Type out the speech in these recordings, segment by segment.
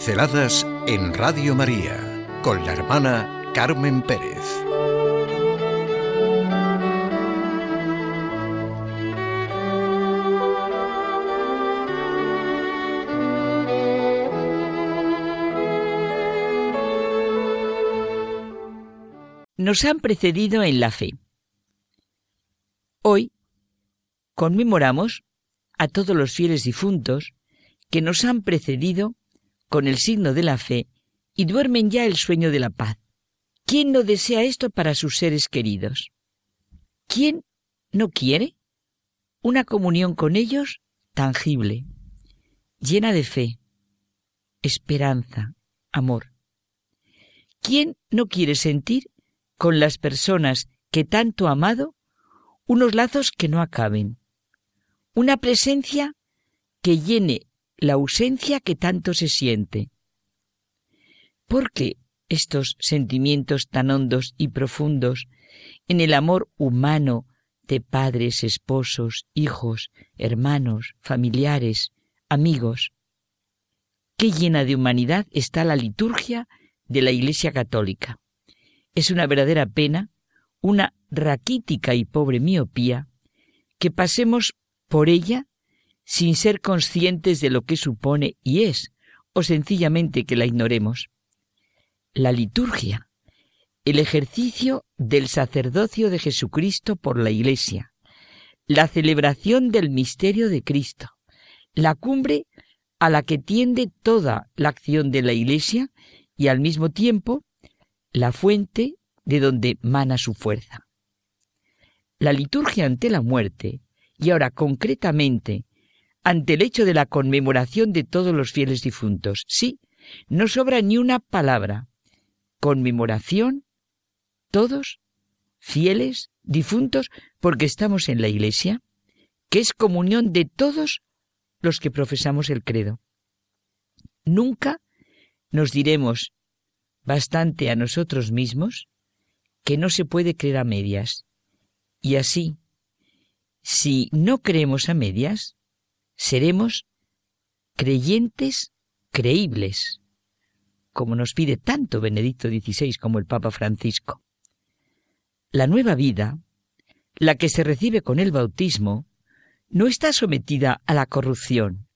Pinceladas en Radio María con la hermana Carmen Pérez. Nos han precedido en la fe. Hoy conmemoramos a todos los fieles difuntos que nos han precedido con el signo de la fe y duermen ya el sueño de la paz. ¿Quién no desea esto para sus seres queridos? ¿Quién no quiere una comunión con ellos tangible, llena de fe, esperanza, amor? ¿Quién no quiere sentir con las personas que tanto ha amado unos lazos que no acaben? Una presencia que llene la ausencia que tanto se siente. ¿Por qué estos sentimientos tan hondos y profundos en el amor humano de padres, esposos, hijos, hermanos, familiares, amigos? Qué llena de humanidad está la liturgia de la Iglesia Católica. Es una verdadera pena, una raquítica y pobre miopía, que pasemos por ella sin ser conscientes de lo que supone y es, o sencillamente que la ignoremos. La liturgia, el ejercicio del sacerdocio de Jesucristo por la Iglesia, la celebración del misterio de Cristo, la cumbre a la que tiende toda la acción de la Iglesia y al mismo tiempo la fuente de donde mana su fuerza. La liturgia ante la muerte, y ahora concretamente ante el hecho de la conmemoración de todos los fieles difuntos. Sí, no sobra ni una palabra. Conmemoración, todos, fieles, difuntos, porque estamos en la iglesia, que es comunión de todos los que profesamos el credo. Nunca nos diremos bastante a nosotros mismos que no se puede creer a medias. Y así, si no creemos a medias, seremos creyentes creíbles, como nos pide tanto Benedicto XVI como el Papa Francisco. La nueva vida, la que se recibe con el bautismo, no está sometida a la corrupción,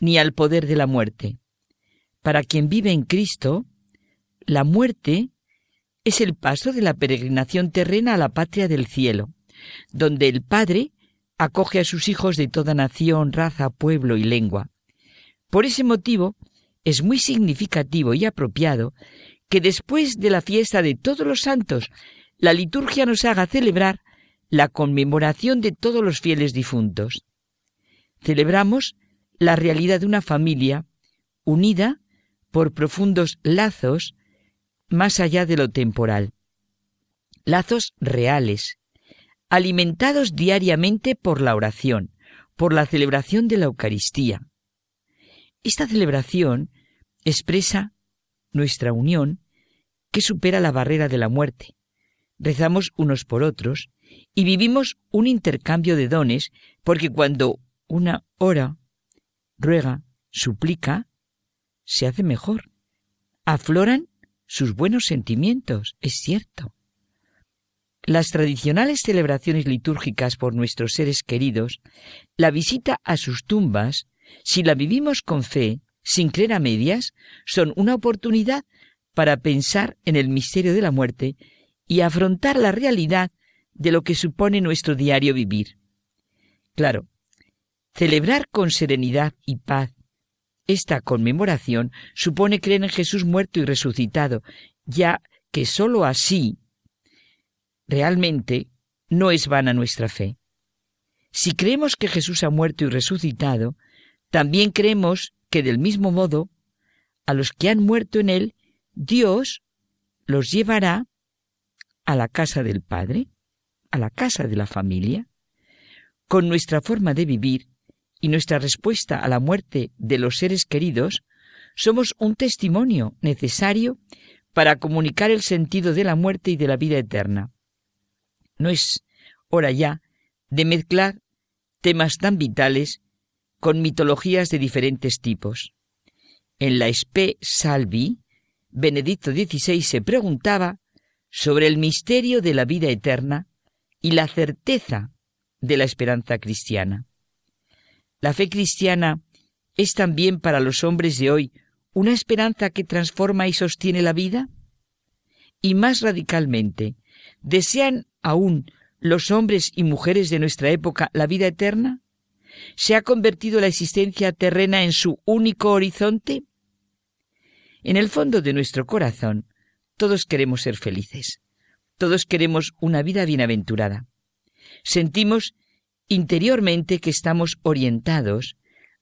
ni al poder de la muerte. Para quien vive en Cristo, la muerte es el paso de la peregrinación terrena a la patria del cielo, donde el Padre acoge a sus hijos de toda nación, raza, pueblo y lengua. Por ese motivo, es muy significativo y apropiado que después de la fiesta de todos los santos, la liturgia nos haga celebrar la conmemoración de todos los fieles difuntos. Celebramos la realidad de una familia unida por profundos lazos más allá de lo temporal. Lazos reales, alimentados diariamente por la oración, por la celebración de la Eucaristía. Esta celebración expresa nuestra unión que supera la barrera de la muerte. Rezamos unos por otros y vivimos un intercambio de dones porque cuando una ora, ruega, suplica, se hace mejor. Afloran sus buenos sentimientos, es cierto. Las tradicionales celebraciones litúrgicas por nuestros seres queridos, la visita a sus tumbas, si la vivimos con fe, sin creer a medias, son una oportunidad para pensar en el misterio de la muerte y afrontar la realidad de lo que supone nuestro diario vivir. Claro, celebrar con serenidad y paz esta conmemoración supone creer en Jesús muerto y resucitado, ya que sólo así realmente no es vana nuestra fe. Si creemos que Jesús ha muerto y resucitado, también creemos que del mismo modo, a los que han muerto en Él, Dios los llevará a la casa del Padre, a la casa de la familia. Con nuestra forma de vivir y nuestra respuesta a la muerte de los seres queridos, somos un testimonio necesario para comunicar el sentido de la muerte y de la vida eterna. No es hora ya de mezclar temas tan vitales con mitologías de diferentes tipos. En la Spe Salvi, Benedicto XVI se preguntaba sobre el misterio de la vida eterna y la certeza de la esperanza cristiana. La fe cristiana es también para los hombres de hoy una esperanza que transforma y sostiene la vida? Y más radicalmente, ¿desean aún los hombres y mujeres de nuestra época la vida eterna? ¿Se ha convertido la existencia terrena en su único horizonte? En el fondo de nuestro corazón, todos queremos ser felices. Todos queremos una vida bienaventurada. Sentimos interiormente que estamos orientados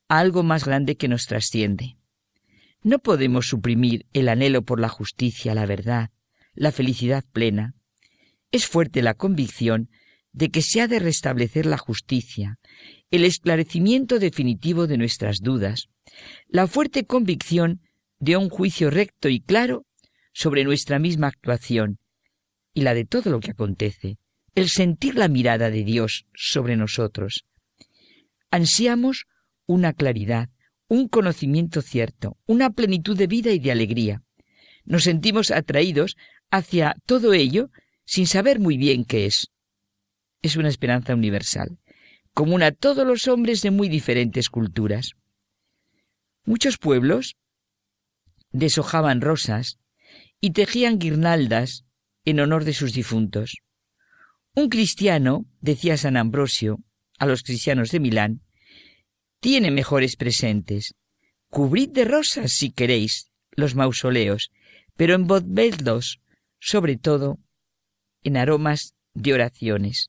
a algo más grande que nos trasciende. No podemos suprimir el anhelo por la justicia, la verdad, la felicidad plena. Es fuerte la convicción de que se ha de restablecer la justicia, el esclarecimiento definitivo de nuestras dudas, la fuerte convicción de un juicio recto y claro sobre nuestra misma actuación y la de todo lo que acontece, el sentir la mirada de Dios sobre nosotros. Ansiamos una claridad, un conocimiento cierto, una plenitud de vida y de alegría. Nos sentimos atraídos hacia todo ello sin saber muy bien qué es. Es una esperanza universal, común a todos los hombres de muy diferentes culturas. Muchos pueblos deshojaban rosas y tejían guirnaldas en honor de sus difuntos. Un cristiano, decía San Ambrosio a los cristianos de Milán, tiene mejores presentes. Cubrid de rosas, si queréis, los mausoleos, pero envolvedlos, sobre todo, en aromas de oraciones.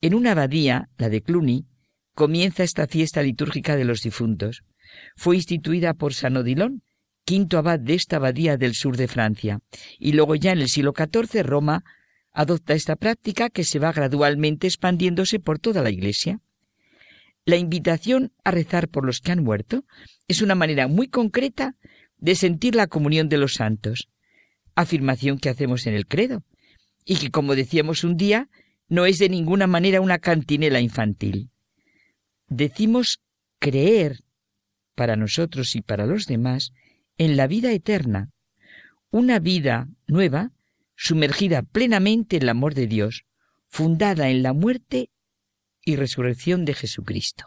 En una abadía, la de Cluny, comienza esta fiesta litúrgica de los difuntos. Fue instituida por San Odilon, quinto abad de esta abadía del sur de Francia, y luego ya en el siglo XIV Roma adopta esta práctica que se va gradualmente expandiéndose por toda la Iglesia. La invitación a rezar por los que han muerto es una manera muy concreta de sentir la comunión de los santos, afirmación que hacemos en el credo, y que, como decíamos un día, no es de ninguna manera una cantinela infantil. Decimos creer para nosotros y para los demás en la vida eterna, una vida nueva sumergida plenamente en el amor de Dios, fundada en la muerte y resurrección de Jesucristo.